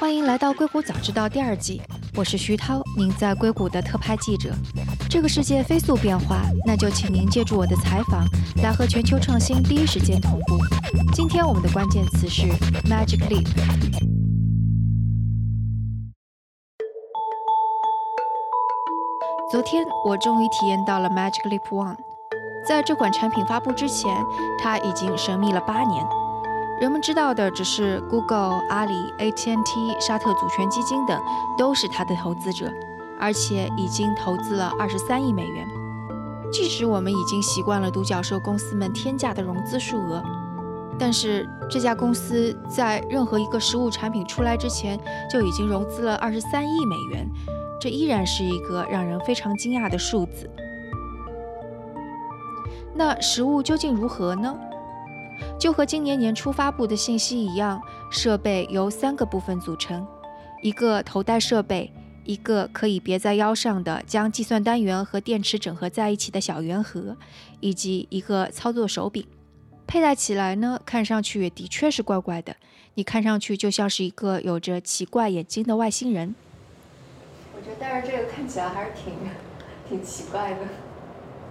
欢迎来到《硅谷早知道》第二季，我是徐涛，您在硅谷的特派记者。这个世界飞速变化，那就请您借助我的采访，来和全球创新第一时间同步。今天我们的关键词是 Magic Leap。昨天我终于体验到了 Magic Leap One。在这款产品发布之前，它已经神秘了八年。人们知道的只是 Google、阿里、AT&T、沙特主权基金等都是它的投资者，而且已经投资了二十三亿美元。即使我们已经习惯了独角兽公司们天价的融资数额，但是这家公司在任何一个实物产品出来之前就已经融资了二十三亿美元，这依然是一个让人非常惊讶的数字。那实物究竟如何呢？就和今年年初发布的信息一样，设备由三个部分组成：一个头戴设备，一个可以别在腰上的将计算单元和电池整合在一起的小圆盒，以及一个操作手柄。佩戴起来呢，看上去也的确是怪怪的，你看上去就像是一个有着奇怪眼睛的外星人。我觉得戴着这个看起来还是挺挺奇怪的。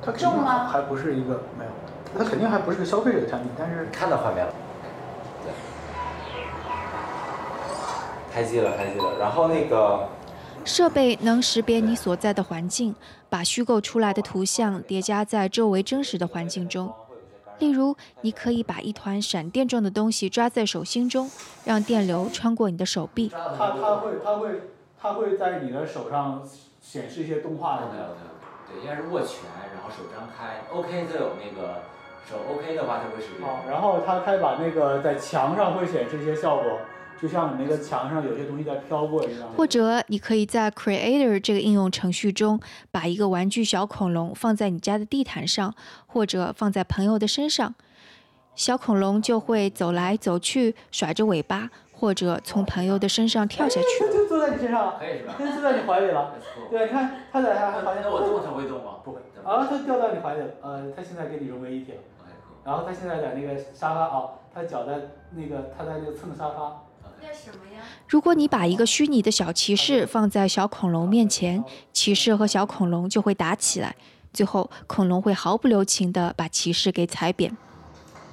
它重吗？还不是一个没有。它肯定还不是个消费者的产品，但是看到画面了，对，开机了，开机了。然后那个设备能识别你所在的环境，把虚构出来的图像叠加在周围真实的环境中。例如，你可以把一团闪电状的东西抓在手心中，让电流穿过你的手臂。它它会它会它会在你的手上显示一些动画的。对对，应该是握拳，然后手张开。OK，它有那个。手 OK 的话，它会使用。好，然后它开把那个在墙上会显示一些效果，就像你那个墙上有些东西在飘过一样。或者你可以在 Creator 这个应用程序中，把一个玩具小恐龙放在你家的地毯上，或者放在朋友的身上，小恐龙就会走来走去，甩着尾巴，或者从朋友的身上跳下去。就坐在你身上了，可以是吧？坐在你怀里了。对，你看它在它好像。那我动它会动吗？不会。啊，它掉到你怀里了。呃，它现在跟你融为一体了。然后他现在在那个沙发哦，他脚在那个他在那个蹭沙发。那什么呀？如果你把一个虚拟的小骑士放在小恐龙面前，骑士和小恐龙就会打起来，最后恐龙会毫不留情地把骑士给踩扁。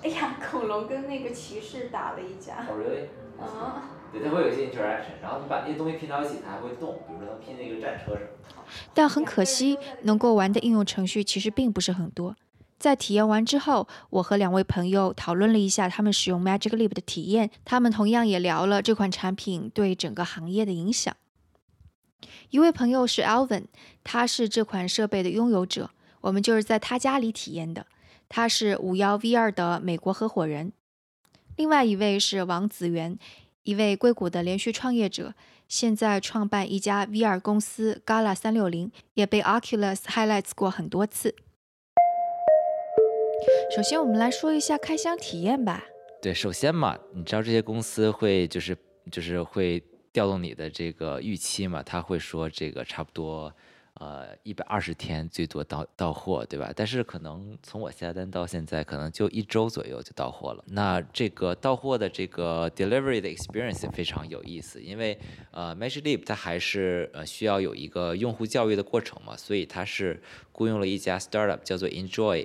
哎呀，恐龙跟那个骑士打了一架。Oh really？啊。对，它会有一些 interaction，然后你把那些东西拼到一起，它还会动，比如说能拼那个战车什么的。但很可惜，能够玩的应用程序其实并不是很多。在体验完之后，我和两位朋友讨论了一下他们使用 Magic Leap 的体验，他们同样也聊了这款产品对整个行业的影响。一位朋友是 Alvin，他是这款设备的拥有者，我们就是在他家里体验的。他是五幺 V 二的美国合伙人。另外一位是王子源，一位硅谷的连续创业者，现在创办一家 V 二公司 Gala 三六零，也被 Oculus highlights 过很多次。首先，我们来说一下开箱体验吧。对，首先嘛，你知道这些公司会就是就是会调动你的这个预期嘛？他会说这个差不多呃一百二十天最多到到货，对吧？但是可能从我下单到现在，可能就一周左右就到货了。那这个到货的这个 delivery 的 experience 非常有意思，因为呃 Magic Leap 它还是呃需要有一个用户教育的过程嘛，所以它是雇佣了一家 startup 叫做 Enjoy。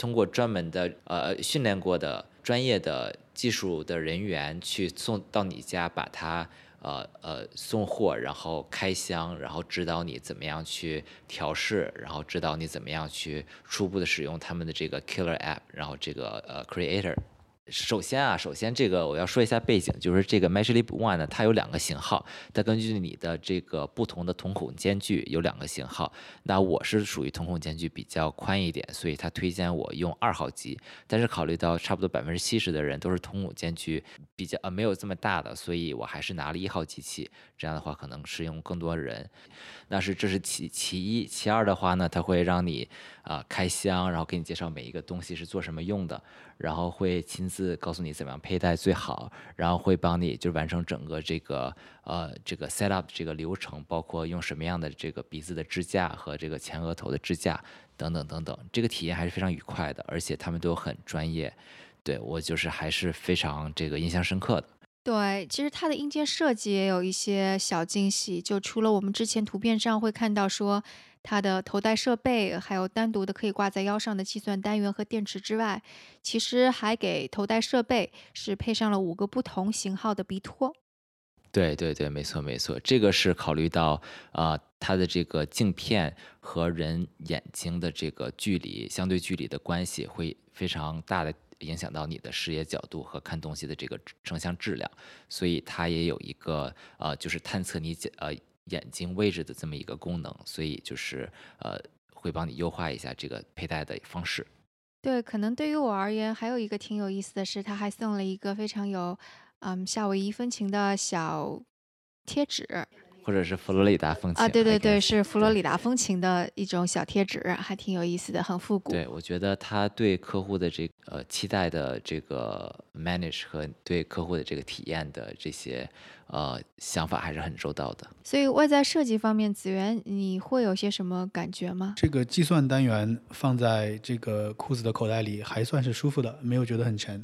通过专门的呃训练过的专业的技术的人员去送到你家，把它呃呃送货，然后开箱，然后指导你怎么样去调试，然后指导你怎么样去初步的使用他们的这个 Killer App，然后这个呃 Creator。首先啊，首先这个我要说一下背景，就是这个 m a g i l i p One 呢，它有两个型号，它根据你的这个不同的瞳孔间距有两个型号。那我是属于瞳孔间距比较宽一点，所以他推荐我用二号机。但是考虑到差不多百分之七十的人都是瞳孔间距比较呃没有这么大的，所以我还是拿了一号机器。这样的话可能适用更多人。那是这是其其一，其二的话呢，它会让你啊开箱，然后给你介绍每一个东西是做什么用的。然后会亲自告诉你怎么样佩戴最好，然后会帮你就完成整个这个呃这个 set up 这个流程，包括用什么样的这个鼻子的支架和这个前额头的支架等等等等，这个体验还是非常愉快的，而且他们都很专业。对我就是还是非常这个印象深刻的。对，其实它的硬件设计也有一些小惊喜，就除了我们之前图片上会看到说它的头戴设备，还有单独的可以挂在腰上的计算单元和电池之外，其实还给头戴设备是配上了五个不同型号的鼻托。对对对，没错没错，这个是考虑到啊，它的这个镜片和人眼睛的这个距离相对距离的关系会非常大的。影响到你的视野角度和看东西的这个成像质量，所以它也有一个呃，就是探测你呃眼睛位置的这么一个功能，所以就是呃会帮你优化一下这个佩戴的方式。对，可能对于我而言，还有一个挺有意思的是，他还送了一个非常有嗯夏威夷风情的小贴纸。或者是佛罗里达风情啊，对对对，是佛罗里达风情的一种小贴纸，还挺有意思的，很复古。对，我觉得他对客户的这个呃期待的这个 manage 和对客户的这个体验的这些呃想法还是很周到的。所以外在设计方面，子源你会有些什么感觉吗？这个计算单元放在这个裤子的口袋里还算是舒服的，没有觉得很沉。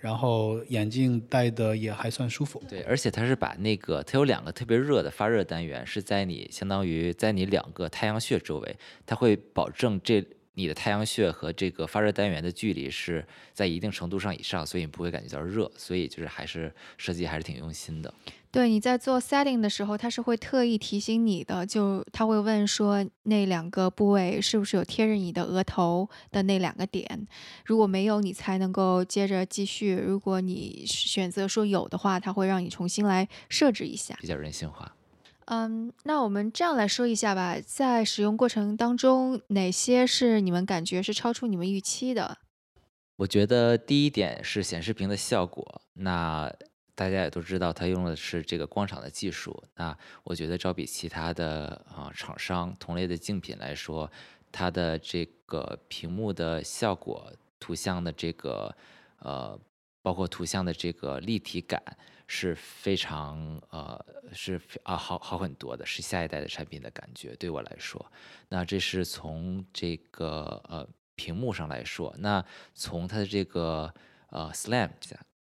然后眼镜戴的也还算舒服，对，而且它是把那个它有两个特别热的发热单元，是在你相当于在你两个太阳穴周围，它会保证这。你的太阳穴和这个发热单元的距离是在一定程度上以上，所以你不会感觉到热，所以就是还是设计还是挺用心的。对，你在做 setting 的时候，它是会特意提醒你的，就他会问说那两个部位是不是有贴着你的额头的那两个点，如果没有，你才能够接着继续；如果你选择说有的话，他会让你重新来设置一下，比较人性化。嗯，那我们这样来说一下吧，在使用过程当中，哪些是你们感觉是超出你们预期的？我觉得第一点是显示屏的效果。那大家也都知道，它用的是这个光场的技术。那我觉得，照比其他的啊厂商同类的竞品来说，它的这个屏幕的效果、图像的这个呃，包括图像的这个立体感。是非常呃是啊好好很多的，是下一代的产品的感觉。对我来说，那这是从这个呃屏幕上来说，那从它的这个呃 SLAM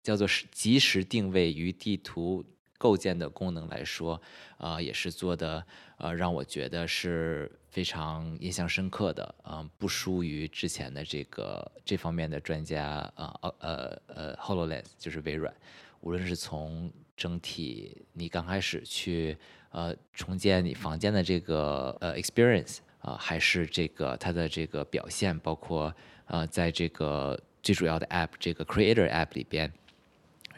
叫做是即时定位与地图构建的功能来说，啊也是做的呃让我觉得是非常印象深刻的，嗯不输于之前的这个这方面的专家啊呃呃 Hololens 就是微软。无论是从整体，你刚开始去呃重建你房间的这个呃 experience 啊，还是这个它的这个表现，包括呃在这个最主要的 app 这个 creator app 里边。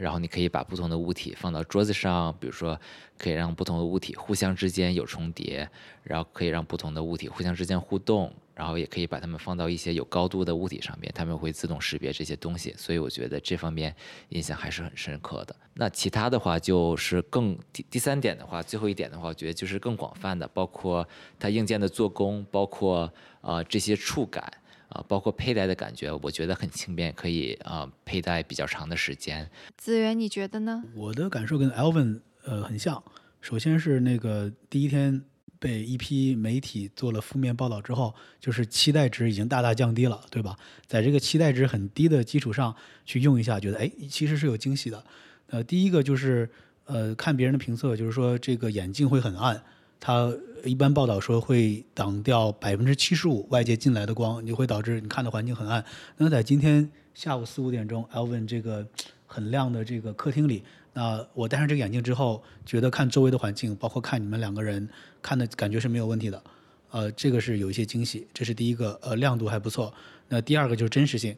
然后你可以把不同的物体放到桌子上，比如说可以让不同的物体互相之间有重叠，然后可以让不同的物体互相之间互动，然后也可以把它们放到一些有高度的物体上面，它们会自动识别这些东西。所以我觉得这方面印象还是很深刻的。那其他的话就是更第第三点的话，最后一点的话，我觉得就是更广泛的，包括它硬件的做工，包括呃这些触感。啊，包括佩戴的感觉，我觉得很轻便，可以啊佩戴比较长的时间。子源你觉得呢？我的感受跟 Alvin 呃很像。首先是那个第一天被一批媒体做了负面报道之后，就是期待值已经大大降低了，对吧？在这个期待值很低的基础上去用一下，觉得哎其实是有惊喜的。呃，第一个就是呃看别人的评测，就是说这个眼镜会很暗。它一般报道说会挡掉百分之七十五外界进来的光，你会导致你看的环境很暗。那在今天下午四五点钟，Alvin 这个很亮的这个客厅里，那我戴上这个眼镜之后，觉得看周围的环境，包括看你们两个人看的感觉是没有问题的。呃，这个是有一些惊喜，这是第一个，呃，亮度还不错。那第二个就是真实性，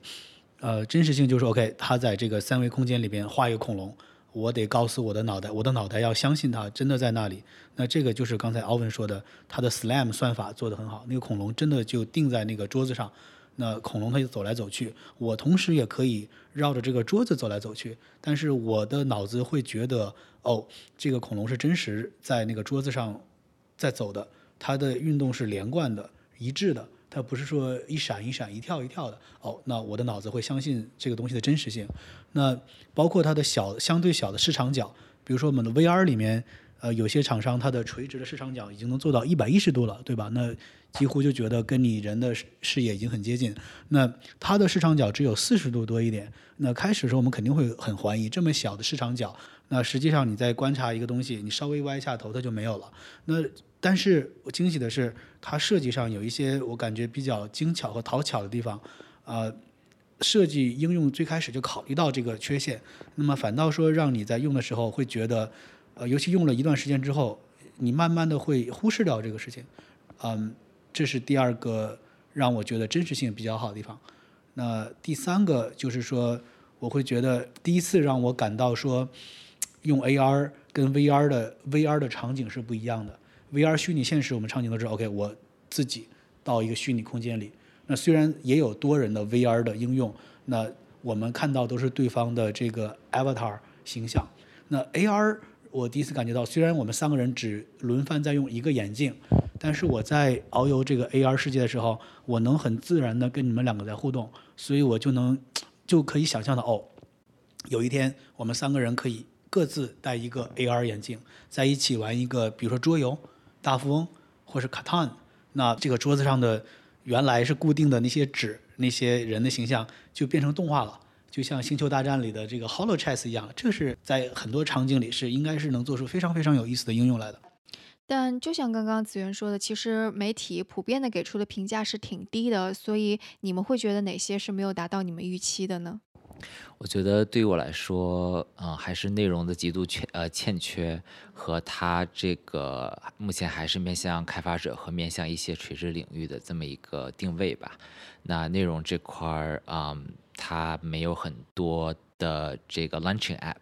呃，真实性就是 OK，它在这个三维空间里边画一个恐龙。我得告诉我的脑袋，我的脑袋要相信它真的在那里。那这个就是刚才奥文说的，它的 SLAM 算法做得很好。那个恐龙真的就定在那个桌子上，那恐龙它就走来走去。我同时也可以绕着这个桌子走来走去，但是我的脑子会觉得，哦，这个恐龙是真实在那个桌子上在走的，它的运动是连贯的、一致的。它不是说一闪一闪、一跳一跳的哦，那我的脑子会相信这个东西的真实性。那包括它的小相对小的市场角，比如说我们的 VR 里面，呃，有些厂商它的垂直的市场角已经能做到一百一十度了，对吧？那几乎就觉得跟你人的视视野已经很接近。那它的市场角只有四十度多一点。那开始的时候我们肯定会很怀疑，这么小的市场角，那实际上你在观察一个东西，你稍微歪一下头它就没有了。那但是我惊喜的是，它设计上有一些我感觉比较精巧和讨巧的地方，啊。设计应用最开始就考虑到这个缺陷，那么反倒说让你在用的时候会觉得，呃，尤其用了一段时间之后，你慢慢的会忽视掉这个事情，嗯，这是第二个让我觉得真实性比较好的地方。那第三个就是说，我会觉得第一次让我感到说，用 AR 跟 VR 的 VR 的场景是不一样的。VR 虚拟现实我们场景都是 OK，我自己到一个虚拟空间里。那虽然也有多人的 VR 的应用，那我们看到都是对方的这个 avatar 形象。那 AR 我第一次感觉到，虽然我们三个人只轮番在用一个眼镜，但是我在遨游这个 AR 世界的时候，我能很自然的跟你们两个在互动，所以我就能 就可以想象到，哦，有一天我们三个人可以各自戴一个 AR 眼镜，在一起玩一个，比如说桌游、大富翁或是 Catan，那这个桌子上的。原来是固定的那些纸，那些人的形象就变成动画了，就像《星球大战》里的这个 Hollow Chess 一样。这是在很多场景里是应该是能做出非常非常有意思的应用来的。但就像刚刚子源说的，其实媒体普遍的给出的评价是挺低的，所以你们会觉得哪些是没有达到你们预期的呢？我觉得对于我来说，嗯，还是内容的极度缺呃欠缺，和它这个目前还是面向开发者和面向一些垂直领域的这么一个定位吧。那内容这块儿，嗯，它没有很多的这个 launching app，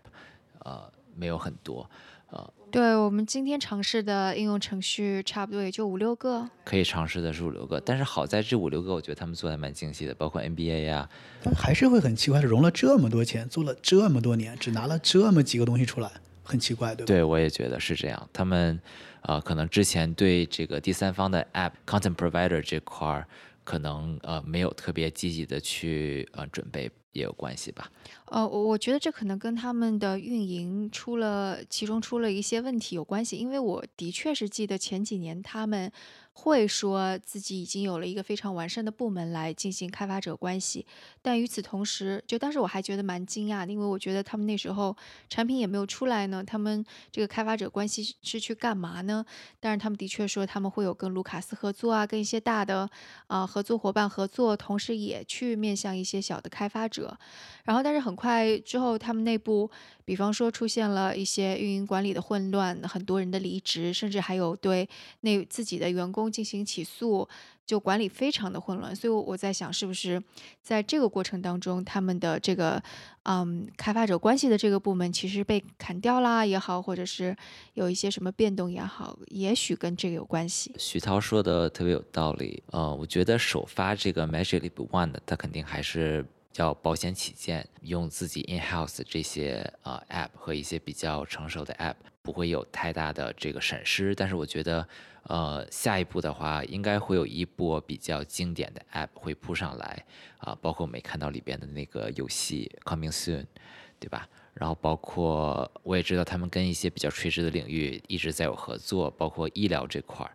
呃，没有很多，呃。对我们今天尝试的应用程序，差不多也就五六个。可以尝试的是五六个，但是好在这五六个，我觉得他们做的蛮精细的，包括 NBA 呀。但还是会很奇怪，是融了这么多钱，做了这么多年，只拿了这么几个东西出来，很奇怪，对吧？对，我也觉得是这样。他们，呃，可能之前对这个第三方的 App Content Provider 这块儿，可能呃没有特别积极的去呃准备。也有关系吧。呃，我我觉得这可能跟他们的运营出了其中出了一些问题有关系，因为我的确是记得前几年他们。会说自己已经有了一个非常完善的部门来进行开发者关系，但与此同时，就当时我还觉得蛮惊讶的，因为我觉得他们那时候产品也没有出来呢，他们这个开发者关系是去干嘛呢？但是他们的确说他们会有跟卢卡斯合作啊，跟一些大的啊合作伙伴合作，同时也去面向一些小的开发者。然后，但是很快之后，他们内部。比方说出现了一些运营管理的混乱，很多人的离职，甚至还有对那自己的员工进行起诉，就管理非常的混乱。所以我在想，是不是在这个过程当中，他们的这个嗯开发者关系的这个部门其实被砍掉啦也好，或者是有一些什么变动也好，也许跟这个有关系。徐涛说的特别有道理，呃，我觉得首发这个 Magic Leap One 的，它肯定还是。叫保险起见，用自己 in house 这些啊 app 和一些比较成熟的 app，不会有太大的这个闪失。但是我觉得，呃，下一步的话，应该会有一波比较经典的 app 会扑上来啊，包括我没看到里边的那个游戏 coming soon，对吧？然后包括我也知道他们跟一些比较垂直的领域一直在有合作，包括医疗这块儿。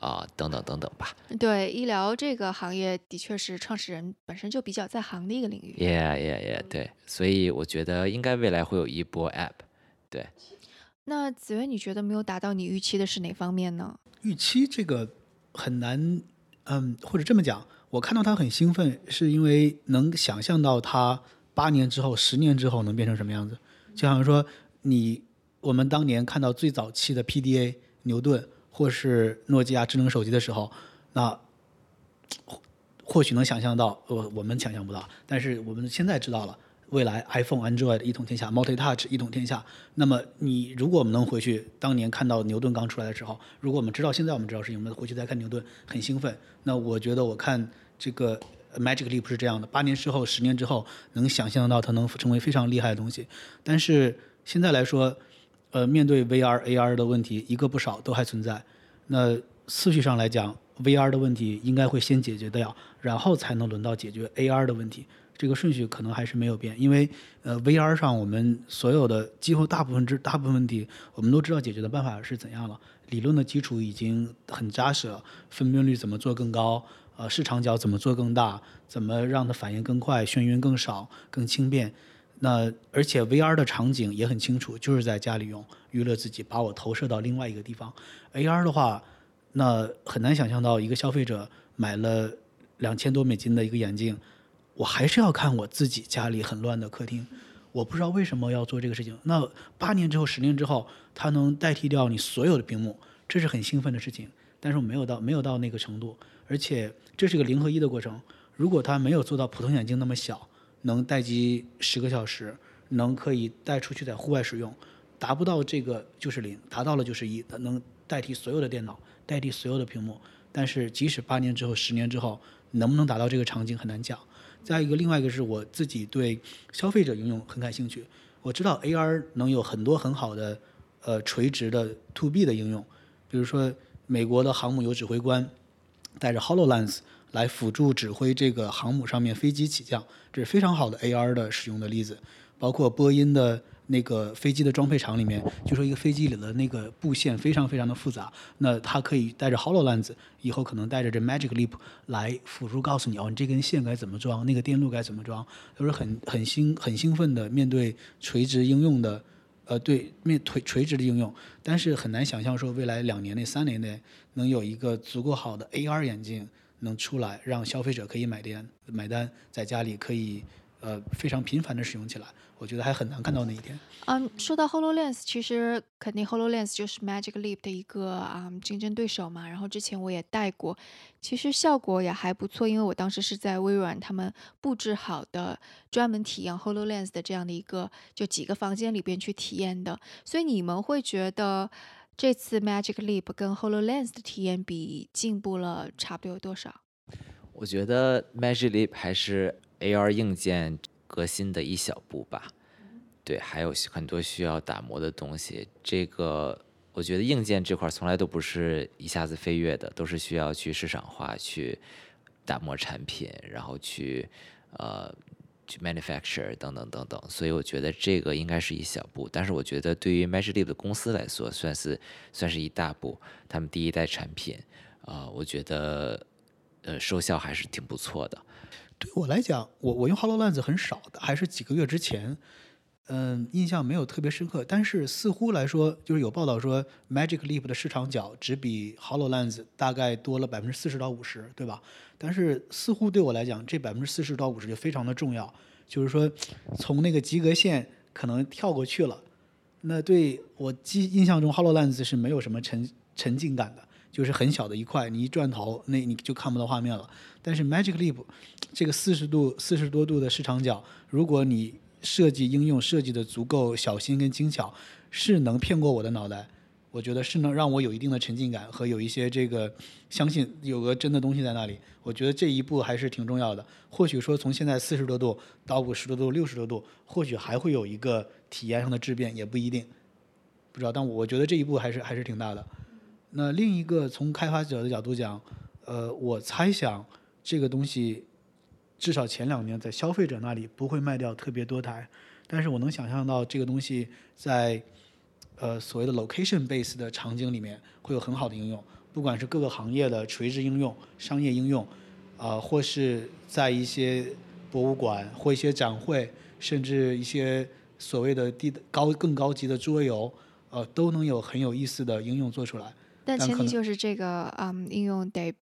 啊，等等等等吧。对，医疗这个行业的确是创始人本身就比较在行的一个领域。Yeah, yeah, yeah。对，所以我觉得应该未来会有一波 App。对。那子睿，你觉得没有达到你预期的是哪方面呢？预期这个很难，嗯，或者这么讲，我看到他很兴奋，是因为能想象到他八年之后、十年之后能变成什么样子。就好像说，你我们当年看到最早期的 PDA 牛顿。或是诺基亚智能手机的时候，那或许能想象到，我我们想象不到，但是我们现在知道了，未来 iPhone、Android 一统天下，Multi Touch 一统天下。那么你如果我们能回去当年看到牛顿刚出来的时候，如果我们知道现在我们知道事情，我们回去再看牛顿很兴奋。那我觉得我看这个 Magic Leap 是这样的，八年之后、十年之后能想象到它能成为非常厉害的东西，但是现在来说。呃，面对 VR、AR 的问题，一个不少都还存在。那次序上来讲，VR 的问题应该会先解决掉，然后才能轮到解决 AR 的问题。这个顺序可能还是没有变，因为呃，VR 上我们所有的几乎大部分之大部分问题，我们都知道解决的办法是怎样了，理论的基础已经很扎实了，分辨率怎么做更高，呃，视场角怎么做更大，怎么让它反应更快，眩晕更少，更轻便。那而且 VR 的场景也很清楚，就是在家里用娱乐自己，把我投射到另外一个地方。AR 的话，那很难想象到一个消费者买了两千多美金的一个眼镜，我还是要看我自己家里很乱的客厅。我不知道为什么要做这个事情。那八年之后、十年之后，它能代替掉你所有的屏幕，这是很兴奋的事情。但是我没有到没有到那个程度，而且这是个零和一的过程。如果它没有做到普通眼镜那么小。能待机十个小时，能可以带出去在户外使用，达不到这个就是零，达到了就是一，能代替所有的电脑，代替所有的屏幕。但是即使八年之后、十年之后，能不能达到这个场景很难讲。再一个，另外一个是我自己对消费者应用很感兴趣。我知道 AR 能有很多很好的呃垂直的 To B 的应用，比如说美国的航母有指挥官带着 Hololens。来辅助指挥这个航母上面飞机起降，这是非常好的 AR 的使用的例子。包括波音的那个飞机的装配厂里面，就说一个飞机里的那个布线非常非常的复杂，那它可以带着 Hololens，以后可能带着这 Magic Leap 来辅助告诉你哦，你这根线该怎么装，那个电路该怎么装，都是很很兴很兴奋的面对垂直应用的，呃，对面垂垂直的应用。但是很难想象说未来两年内、三年内能有一个足够好的 AR 眼镜。能出来让消费者可以买单，买单在家里可以呃非常频繁的使用起来，我觉得还很难看到那一天。嗯，说到 Hololens，其实肯定 Hololens 就是 Magic Leap 的一个啊竞争对手嘛。然后之前我也戴过，其实效果也还不错，因为我当时是在微软他们布置好的专门体验 Hololens 的这样的一个就几个房间里边去体验的。所以你们会觉得？这次 Magic Leap 跟 Hololens 的体验比进步了差不多有多少？我觉得 Magic Leap 还是 AR 硬件革新的一小步吧。对，还有很多需要打磨的东西。这个我觉得硬件这块从来都不是一下子飞跃的，都是需要去市场化、去打磨产品，然后去呃。去 manufacture 等等等等，所以我觉得这个应该是一小步，但是我觉得对于 Magic Leap 的公司来说，算是算是一大步。他们第一代产品，啊，我觉得呃收效还是挺不错的。对我来讲，我我用 Hololens 很少的，还是几个月之前，嗯，印象没有特别深刻。但是似乎来说，就是有报道说 Magic Leap 的市场角只比 hollow lens 大概多了百分之四十到五十，对吧？但是似乎对我来讲，这百分之四十到五十就非常的重要，就是说从那个及格线可能跳过去了。那对我记印象中 hollow lens 是没有什么沉沉浸感的，就是很小的一块，你一转头，那你就看不到画面了。但是 Magic Leap 这个四十度、四十多度的视场角，如果你设计应用设计的足够小心跟精巧，是能骗过我的脑袋。我觉得是能让我有一定的沉浸感和有一些这个相信有个真的东西在那里。我觉得这一步还是挺重要的。或许说从现在四十多度到五十多度、六十多度，或许还会有一个体验上的质变，也不一定。不知道，但我觉得这一步还是还是挺大的。那另一个从开发者的角度讲，呃，我猜想这个东西至少前两年在消费者那里不会卖掉特别多台，但是我能想象到这个东西在。呃，所谓的 location base 的场景里面会有很好的应用，不管是各个行业的垂直应用、商业应用，啊，或是在一些博物馆或一些展会，甚至一些所谓的低高更高级的桌游，呃，都能有很有意思的应用做出来。但前提就是这个，嗯，应用得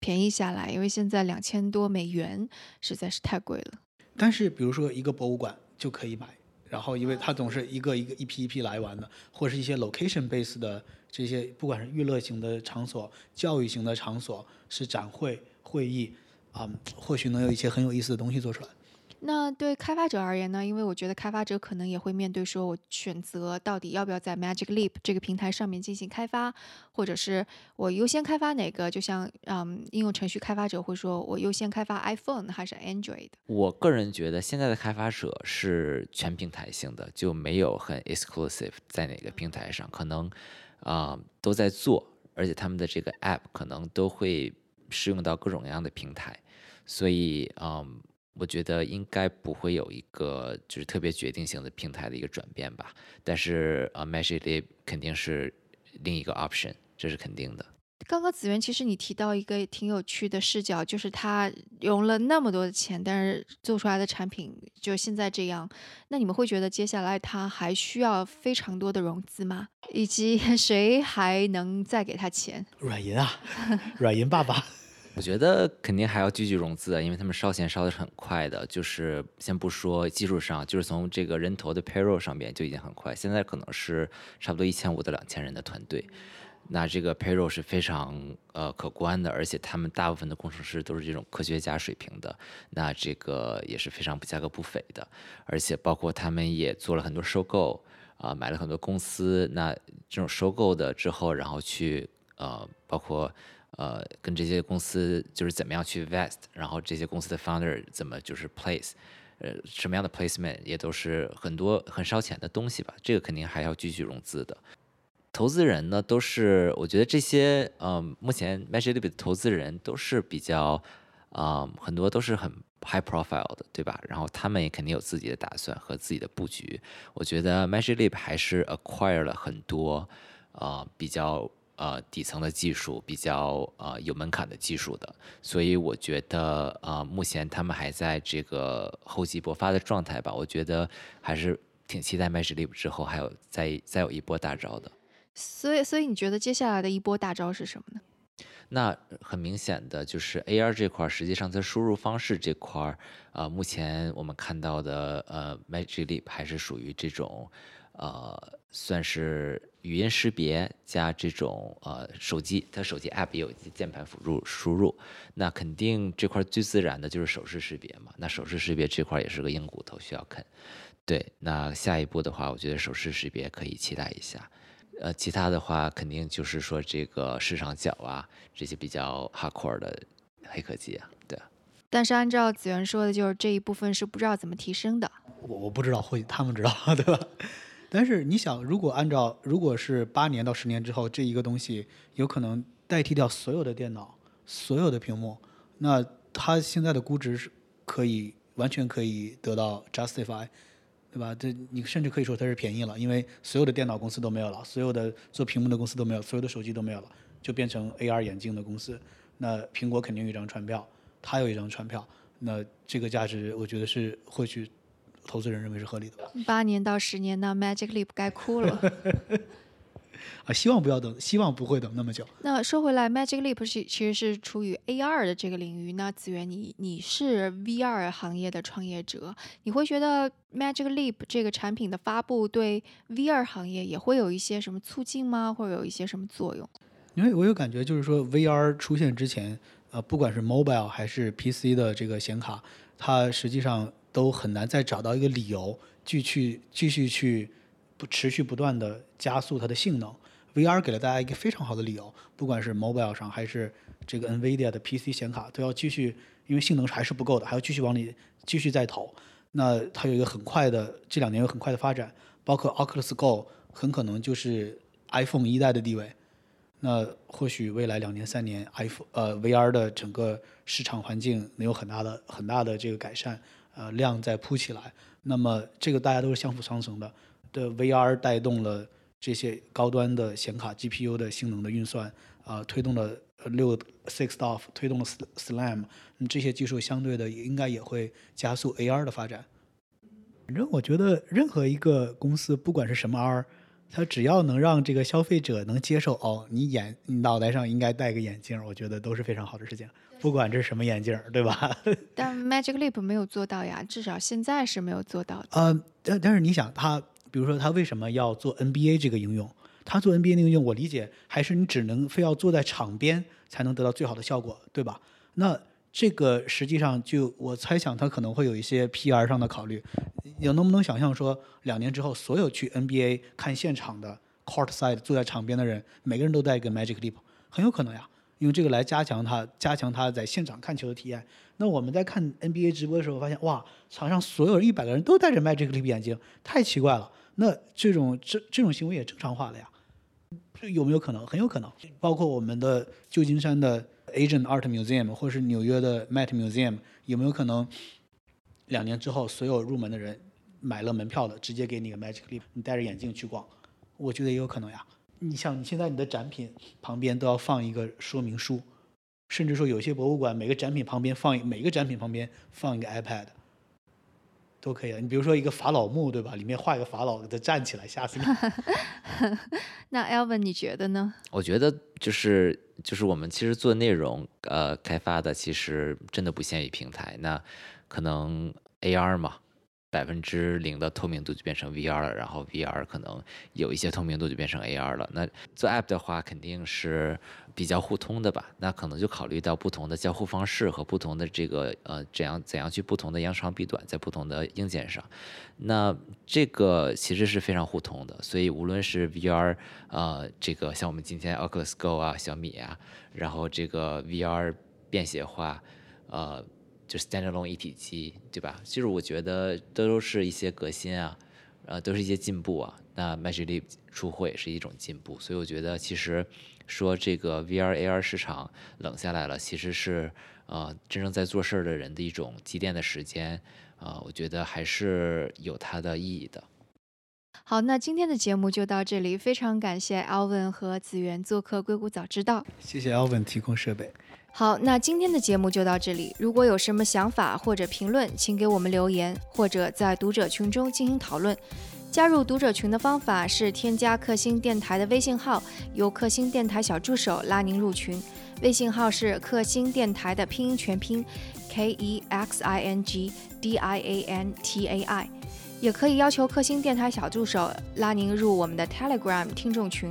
便宜下来，因为现在两千多美元实在是太贵了。但是，比如说一个博物馆就可以买。然后，因为它总是一个一个一批一批来玩的，或者是一些 location base 的这些，不管是娱乐型的场所、教育型的场所，是展会、会议，啊，或许能有一些很有意思的东西做出来。那对开发者而言呢？因为我觉得开发者可能也会面对说，我选择到底要不要在 Magic Leap 这个平台上面进行开发，或者是我优先开发哪个？就像嗯，应用程序开发者会说，我优先开发 iPhone 还是 Android？我个人觉得现在的开发者是全平台性的，就没有很 exclusive 在哪个平台上，可能啊都在做，而且他们的这个 App 可能都会适用到各种各样的平台，所以嗯。我觉得应该不会有一个就是特别决定性的平台的一个转变吧。但是呃，Magic Leap 肯定是另一个 option，这是肯定的。刚刚子源，其实你提到一个挺有趣的视角，就是他融了那么多的钱，但是做出来的产品就现在这样。那你们会觉得接下来他还需要非常多的融资吗？以及谁还能再给他钱？软银啊，软银爸爸。我觉得肯定还要继续融资啊，因为他们烧钱烧的是很快的。就是先不说技术上，就是从这个人头的 payroll 上面就已经很快。现在可能是差不多一千五到两千人的团队。那这个 payroll 是非常呃可观的，而且他们大部分的工程师都是这种科学家水平的，那这个也是非常价格不菲的，而且包括他们也做了很多收购啊，买了很多公司，那这种收购的之后，然后去呃包括呃跟这些公司就是怎么样去 vest，然后这些公司的 founder 怎么就是 place，呃什么样的 placement 也都是很多很烧钱的东西吧，这个肯定还要继续融资的。投资人呢，都是我觉得这些，嗯，目前 Magic Leap 的投资人都是比较，啊，很多都是很 high profile 的，对吧？然后他们也肯定有自己的打算和自己的布局。我觉得 Magic Leap 还是 acquire 了很多，呃，比较呃底层的技术，比较呃有门槛的技术的。所以我觉得，呃，目前他们还在这个厚积薄发的状态吧。我觉得还是挺期待 Magic Leap 之后还有再再有一波大招的。所以，所以你觉得接下来的一波大招是什么呢？那很明显的就是 AR 这块，实际上在输入方式这块，呃，目前我们看到的，呃，Magic Leap 还是属于这种，呃，算是语音识别加这种，呃，手机，它手机 App 也有键盘辅助输入，那肯定这块最自然的就是手势识别嘛。那手势识别这块也是个硬骨头，需要啃。对，那下一步的话，我觉得手势识别可以期待一下。呃，其他的话肯定就是说这个市场角啊，这些比较 hardcore 的黑科技啊，对。但是按照子源说的，就是这一部分是不知道怎么提升的。我我不知道，会他们知道，对吧？但是你想，如果按照如果是八年到十年之后，这一个东西有可能代替掉所有的电脑、所有的屏幕，那它现在的估值是可以完全可以得到 justify。对吧？这你甚至可以说它是便宜了，因为所有的电脑公司都没有了，所有的做屏幕的公司都没有，所有的手机都没有了，就变成 AR 眼镜的公司。那苹果肯定有一张船票，它有一张船票，那这个价值我觉得是或许投资人认为是合理的吧。八年到十年，呢 Magic Leap 该哭了。啊，希望不要等，希望不会等那么久。那说回来，Magic Leap 是其实是处于 AR 的这个领域。那子源，你你是 VR 行业的创业者，你会觉得 Magic Leap 这个产品的发布对 VR 行业也会有一些什么促进吗？或者有一些什么作用？因为我有感觉，就是说 VR 出现之前，呃，不管是 Mobile 还是 PC 的这个显卡，它实际上都很难再找到一个理由继续继续去。不持续不断的加速它的性能，VR 给了大家一个非常好的理由，不管是 mobile 上还是这个 NVIDIA 的 PC 显卡，都要继续，因为性能还是不够的，还要继续往里继续再投。那它有一个很快的，这两年有很快的发展，包括 Oculus Go 很可能就是 iPhone 一代的地位。那或许未来两年三年，iPhone 呃 VR 的整个市场环境能有很大的很大的这个改善，呃量在铺起来。那么这个大家都是相辅相成的。的 VR 带动了这些高端的显卡 GPU 的性能的运算，啊，推动了六 Sixof，推动了 Slam，这些技术相对的应该也会加速 AR 的发展。反正我觉得任何一个公司，不管是什么 R，它只要能让这个消费者能接受，哦，你眼你脑袋上应该戴个眼镜，我觉得都是非常好的事情，不管这是什么眼镜，对吧？但 Magic Leap 没有做到呀，至少现在是没有做到的。呃，但但是你想他。比如说，他为什么要做 NBA 这个应用？他做 NBA 那个应用，我理解还是你只能非要坐在场边才能得到最好的效果，对吧？那这个实际上就我猜想，他可能会有一些 PR 上的考虑。你能不能想象说，两年之后，所有去 NBA 看现场的 court side 坐在场边的人，每个人都带一个 Magic Leap，很有可能呀。用这个来加强他，加强他在现场看球的体验。那我们在看 NBA 直播的时候，发现哇，场上所有一百个人都戴着 Magic Leap 眼镜，太奇怪了。那这种这这种行为也正常化了呀？有没有可能？很有可能。包括我们的旧金山的 Asian Art Museum，或是纽约的 Met Museum，有没有可能两年之后，所有入门的人买了门票的，直接给你个 Magic Leap，你戴着眼镜去逛，我觉得也有可能呀。你像你现在你的展品旁边都要放一个说明书，甚至说有些博物馆每个展品旁边放一每个展品旁边放一个 iPad，都可以了。你比如说一个法老墓，对吧？里面画一个法老的站起来，吓死你。那 Alvin 你觉得呢？我觉得就是就是我们其实做内容呃开发的，其实真的不限于平台。那可能 AR 嘛。百分之零的透明度就变成 VR 了，然后 VR 可能有一些透明度就变成 AR 了。那做 App 的话，肯定是比较互通的吧？那可能就考虑到不同的交互方式和不同的这个呃怎样怎样去不同的扬长避短，在不同的硬件上，那这个其实是非常互通的。所以无论是 VR，呃，这个像我们今天 Oculus Go 啊，小米啊，然后这个 VR 便携化，呃。就 standalone 一体机，对吧？其实我觉得都是一些革新啊，呃，都是一些进步啊。那 Magic Leap 出货也是一种进步，所以我觉得其实说这个 VR AR 市场冷下来了，其实是呃真正在做事儿的人的一种积淀的时间啊，我觉得还是有它的意义的。好，那今天的节目就到这里，非常感谢 Alvin 和子源做客硅谷早知道，谢谢 Alvin 提供设备。好，那今天的节目就到这里。如果有什么想法或者评论，请给我们留言，或者在读者群中进行讨论。加入读者群的方法是添加克星电台的微信号，由克星电台小助手拉您入群。微信号是克星电台的拼音全拼 K E X I N G D I A N T A I。也可以要求克星电台小助手拉您入我们的 Telegram 听众群。